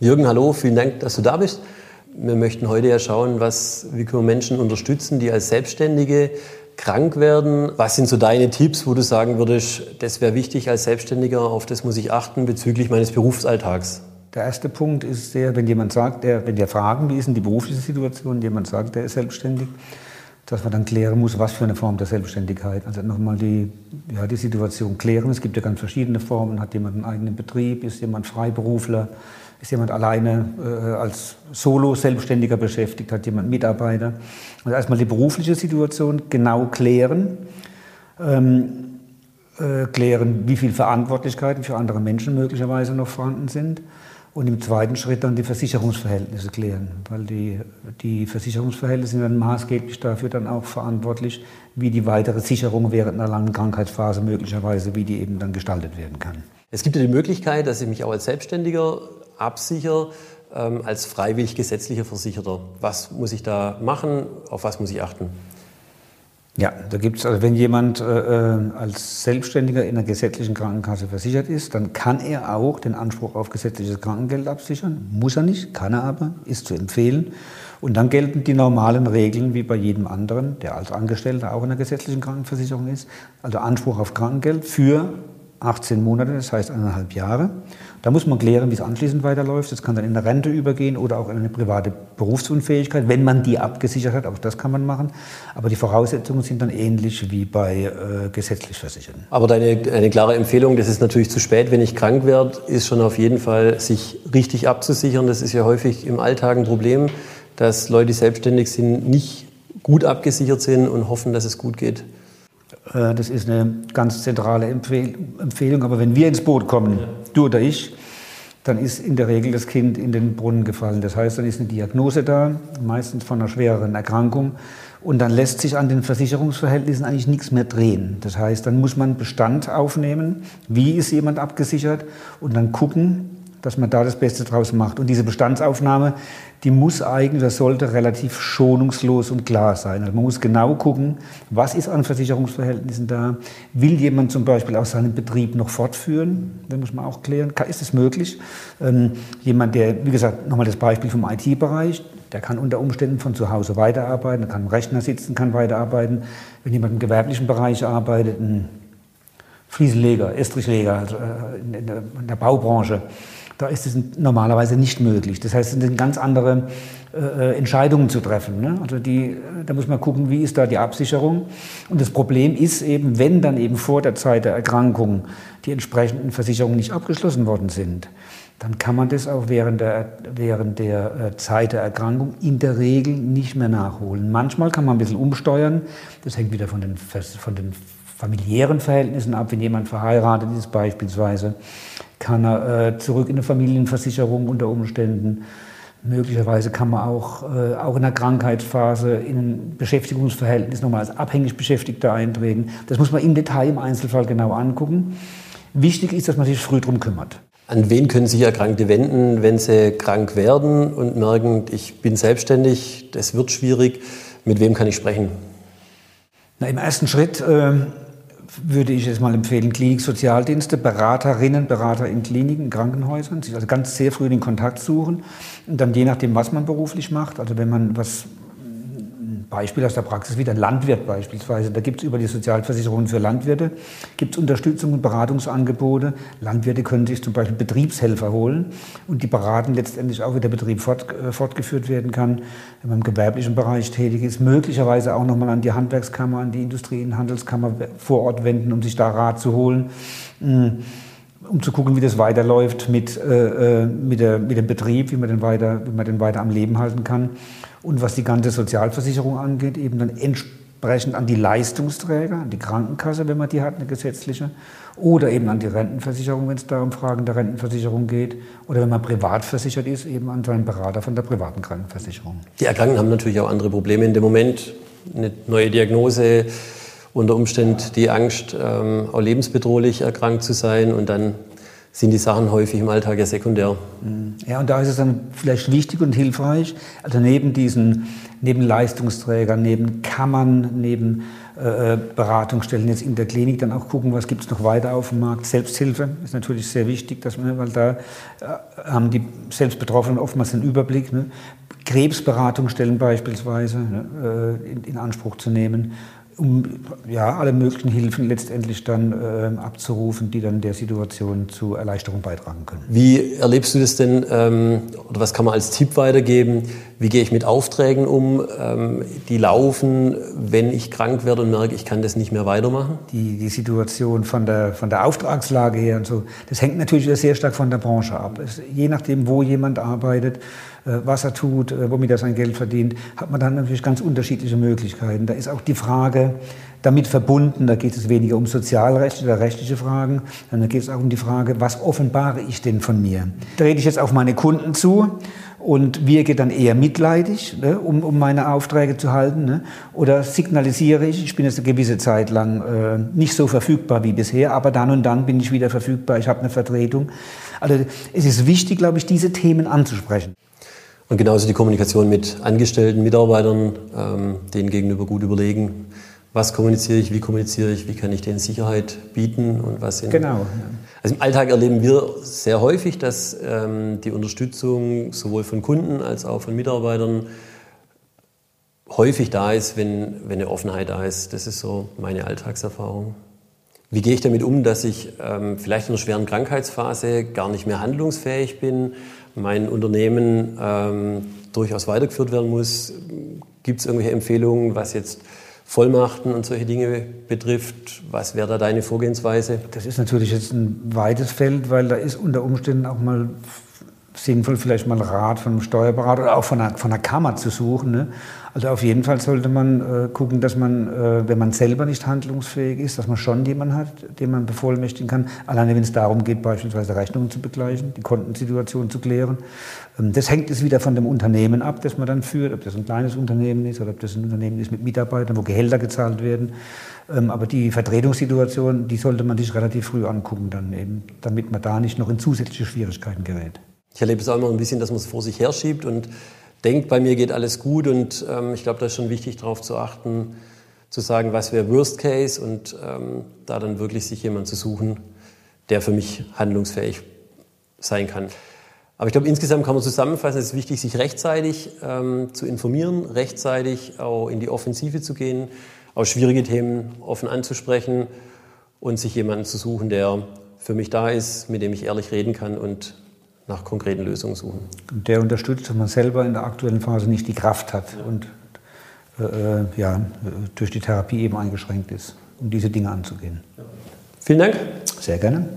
Jürgen, hallo, vielen Dank, dass du da bist. Wir möchten heute ja schauen, was, wie können wir Menschen unterstützen, die als Selbstständige krank werden. Was sind so deine Tipps, wo du sagen würdest, das wäre wichtig als Selbstständiger, auf das muss ich achten bezüglich meines Berufsalltags? Der erste Punkt ist der, wenn jemand sagt, der, wenn wir fragen, wie ist denn die berufliche Situation, jemand sagt, der ist selbstständig, dass man dann klären muss, was für eine Form der Selbstständigkeit. Also nochmal die, ja, die Situation klären. Es gibt ja ganz verschiedene Formen. Hat jemand einen eigenen Betrieb? Ist jemand Freiberufler? Ist jemand alleine äh, als Solo-Selbstständiger beschäftigt? Hat jemand Mitarbeiter? Also erstmal die berufliche Situation genau klären. Ähm, äh, klären, wie viele Verantwortlichkeiten für andere Menschen möglicherweise noch vorhanden sind. Und im zweiten Schritt dann die Versicherungsverhältnisse klären, weil die, die Versicherungsverhältnisse sind dann maßgeblich dafür dann auch verantwortlich, wie die weitere Sicherung während einer langen Krankheitsphase möglicherweise, wie die eben dann gestaltet werden kann. Es gibt ja die Möglichkeit, dass ich mich auch als Selbstständiger absichere, ähm, als freiwillig gesetzlicher Versicherter. Was muss ich da machen? Auf was muss ich achten? Ja, da gibt es, also wenn jemand äh, äh, als Selbstständiger in einer gesetzlichen Krankenkasse versichert ist, dann kann er auch den Anspruch auf gesetzliches Krankengeld absichern. Muss er nicht, kann er aber, ist zu empfehlen. Und dann gelten die normalen Regeln wie bei jedem anderen, der als Angestellter auch in einer gesetzlichen Krankenversicherung ist. Also Anspruch auf Krankengeld für 18 Monate, das heißt eineinhalb Jahre. Da muss man klären, wie es anschließend weiterläuft. Das kann dann in eine Rente übergehen oder auch in eine private Berufsunfähigkeit, wenn man die abgesichert hat. Auch das kann man machen. Aber die Voraussetzungen sind dann ähnlich wie bei äh, gesetzlich Versicherten. Aber deine, eine klare Empfehlung, das ist natürlich zu spät, wenn ich krank werde, ist schon auf jeden Fall, sich richtig abzusichern. Das ist ja häufig im Alltag ein Problem, dass Leute, die selbstständig sind, nicht gut abgesichert sind und hoffen, dass es gut geht. Äh, das ist eine ganz zentrale Empfehlung. Aber wenn wir ins Boot kommen, du oder ich, dann ist in der Regel das Kind in den Brunnen gefallen. Das heißt, dann ist eine Diagnose da, meistens von einer schwereren Erkrankung. Und dann lässt sich an den Versicherungsverhältnissen eigentlich nichts mehr drehen. Das heißt, dann muss man Bestand aufnehmen, wie ist jemand abgesichert und dann gucken, dass man da das Beste draus macht. Und diese Bestandsaufnahme, die muss eigentlich, das sollte relativ schonungslos und klar sein. Also man muss genau gucken, was ist an Versicherungsverhältnissen da. Will jemand zum Beispiel auch seinen Betrieb noch fortführen? Das muss man auch klären. Ist es möglich? Ähm, jemand, der, wie gesagt, nochmal das Beispiel vom IT-Bereich, der kann unter Umständen von zu Hause weiterarbeiten, kann am Rechner sitzen, kann weiterarbeiten. Wenn jemand im gewerblichen Bereich arbeitet, ein Fliesenleger, Estrichleger, also äh, in der, in der Baubranche, da ist es normalerweise nicht möglich. Das heißt, es sind ganz andere äh, Entscheidungen zu treffen. Ne? Also die, da muss man gucken, wie ist da die Absicherung. Und das Problem ist eben, wenn dann eben vor der Zeit der Erkrankung die entsprechenden Versicherungen nicht abgeschlossen worden sind, dann kann man das auch während der, während der äh, Zeit der Erkrankung in der Regel nicht mehr nachholen. Manchmal kann man ein bisschen umsteuern. Das hängt wieder von den, von den familiären Verhältnissen ab. Wenn jemand verheiratet ist beispielsweise, kann er äh, zurück in eine Familienversicherung unter Umständen. Möglicherweise kann man auch, äh, auch in der Krankheitsphase in ein Beschäftigungsverhältnis nochmal als abhängig Beschäftigter eintreten. Das muss man im Detail im Einzelfall genau angucken. Wichtig ist, dass man sich früh darum kümmert. An wen können sich Erkrankte wenden, wenn sie krank werden und merken, ich bin selbstständig, das wird schwierig? Mit wem kann ich sprechen? Na, Im ersten Schritt äh, würde ich jetzt mal empfehlen, Kliniksozialdienste, Beraterinnen, Berater in Kliniken, in Krankenhäusern, sich also ganz sehr früh den Kontakt suchen und dann je nachdem, was man beruflich macht, also wenn man was Beispiel aus der Praxis wie der Landwirt beispielsweise. Da gibt es über die Sozialversicherung für Landwirte gibt Unterstützung und Beratungsangebote. Landwirte können sich zum Beispiel Betriebshelfer holen und die beraten letztendlich auch, wie der Betrieb fort, äh, fortgeführt werden kann. Wenn man im gewerblichen Bereich tätig ist, möglicherweise auch nochmal an die Handwerkskammer, an die Industrie- und Handelskammer vor Ort wenden, um sich da Rat zu holen. Mhm um zu gucken, wie das weiterläuft mit, äh, äh, mit, der, mit dem Betrieb, wie man, den weiter, wie man den weiter am Leben halten kann. Und was die ganze Sozialversicherung angeht, eben dann entsprechend an die Leistungsträger, an die Krankenkasse, wenn man die hat, eine gesetzliche, oder eben an die Rentenversicherung, wenn es da um Fragen der Rentenversicherung geht, oder wenn man privat versichert ist, eben an seinen Berater von der privaten Krankenversicherung. Die Erkrankten haben natürlich auch andere Probleme in dem Moment, eine neue Diagnose, unter Umständen die Angst, ähm, auch lebensbedrohlich erkrankt zu sein und dann sind die Sachen häufig im Alltag ja sekundär. Mhm. Ja, und da ist es dann vielleicht wichtig und hilfreich, also neben diesen, neben Leistungsträgern, neben Kammern, neben äh, Beratungsstellen jetzt in der Klinik dann auch gucken, was gibt es noch weiter auf dem Markt. Selbsthilfe ist natürlich sehr wichtig, dass man, weil da äh, haben die Selbstbetroffenen oftmals einen Überblick. Ne? Krebsberatungsstellen beispielsweise ne, äh, in, in Anspruch zu nehmen um ja, alle möglichen Hilfen letztendlich dann äh, abzurufen, die dann der Situation zu Erleichterung beitragen können. Wie erlebst du das denn, ähm, oder was kann man als Tipp weitergeben? Wie gehe ich mit Aufträgen um, ähm, die laufen, wenn ich krank werde und merke, ich kann das nicht mehr weitermachen? Die, die Situation von der, von der Auftragslage her und so, das hängt natürlich sehr stark von der Branche ab. Es, je nachdem, wo jemand arbeitet, äh, was er tut, äh, womit er sein Geld verdient, hat man dann natürlich ganz unterschiedliche Möglichkeiten. Da ist auch die Frage damit verbunden, da geht es weniger um sozialrechtliche oder rechtliche Fragen, sondern da geht es auch um die Frage, was offenbare ich denn von mir? Da rede ich jetzt auf meine Kunden zu und wirke dann eher mitleidig, ne, um, um meine Aufträge zu halten? Ne? Oder signalisiere ich, ich bin jetzt eine gewisse Zeit lang äh, nicht so verfügbar wie bisher, aber dann und dann bin ich wieder verfügbar, ich habe eine Vertretung. Also es ist wichtig, glaube ich, diese Themen anzusprechen. Und genauso die Kommunikation mit Angestellten, Mitarbeitern, ähm, denen gegenüber gut überlegen, was kommuniziere ich, wie kommuniziere ich, wie kann ich denen Sicherheit bieten und was sind. Genau. Ja. Also im Alltag erleben wir sehr häufig, dass ähm, die Unterstützung sowohl von Kunden als auch von Mitarbeitern häufig da ist, wenn, wenn eine Offenheit da ist. Das ist so meine Alltagserfahrung. Wie gehe ich damit um, dass ich ähm, vielleicht in einer schweren Krankheitsphase gar nicht mehr handlungsfähig bin, mein Unternehmen ähm, durchaus weitergeführt werden muss? Gibt es irgendwelche Empfehlungen, was jetzt Vollmachten und solche Dinge betrifft? Was wäre da deine Vorgehensweise? Das ist natürlich jetzt ein weites Feld, weil da ist unter Umständen auch mal sinnvoll, vielleicht mal Rat von einem Steuerberater oder auch von einer, von einer Kammer zu suchen. Ne? Also auf jeden Fall sollte man äh, gucken, dass man, äh, wenn man selber nicht handlungsfähig ist, dass man schon jemanden hat, den man bevollmächtigen kann. Alleine wenn es darum geht, beispielsweise Rechnungen zu begleichen, die Kontensituation zu klären. Ähm, das hängt jetzt wieder von dem Unternehmen ab, das man dann führt, ob das ein kleines Unternehmen ist oder ob das ein Unternehmen ist mit Mitarbeitern, wo Gehälter gezahlt werden. Ähm, aber die Vertretungssituation, die sollte man sich relativ früh angucken, dann eben, damit man da nicht noch in zusätzliche Schwierigkeiten gerät. Ich erlebe es auch immer ein bisschen, dass man es vor sich herschiebt und denkt, bei mir geht alles gut. Und ähm, ich glaube, da ist schon wichtig, darauf zu achten, zu sagen, was wäre Worst Case und ähm, da dann wirklich sich jemand zu suchen, der für mich handlungsfähig sein kann. Aber ich glaube, insgesamt kann man zusammenfassen, es ist wichtig, sich rechtzeitig ähm, zu informieren, rechtzeitig auch in die Offensive zu gehen, auch schwierige Themen offen anzusprechen und sich jemanden zu suchen, der für mich da ist, mit dem ich ehrlich reden kann und nach konkreten Lösungen suchen. Der unterstützt, wenn man selber in der aktuellen Phase nicht die Kraft hat ja. und äh, äh, ja, durch die Therapie eben eingeschränkt ist, um diese Dinge anzugehen. Ja. Vielen Dank. Sehr gerne.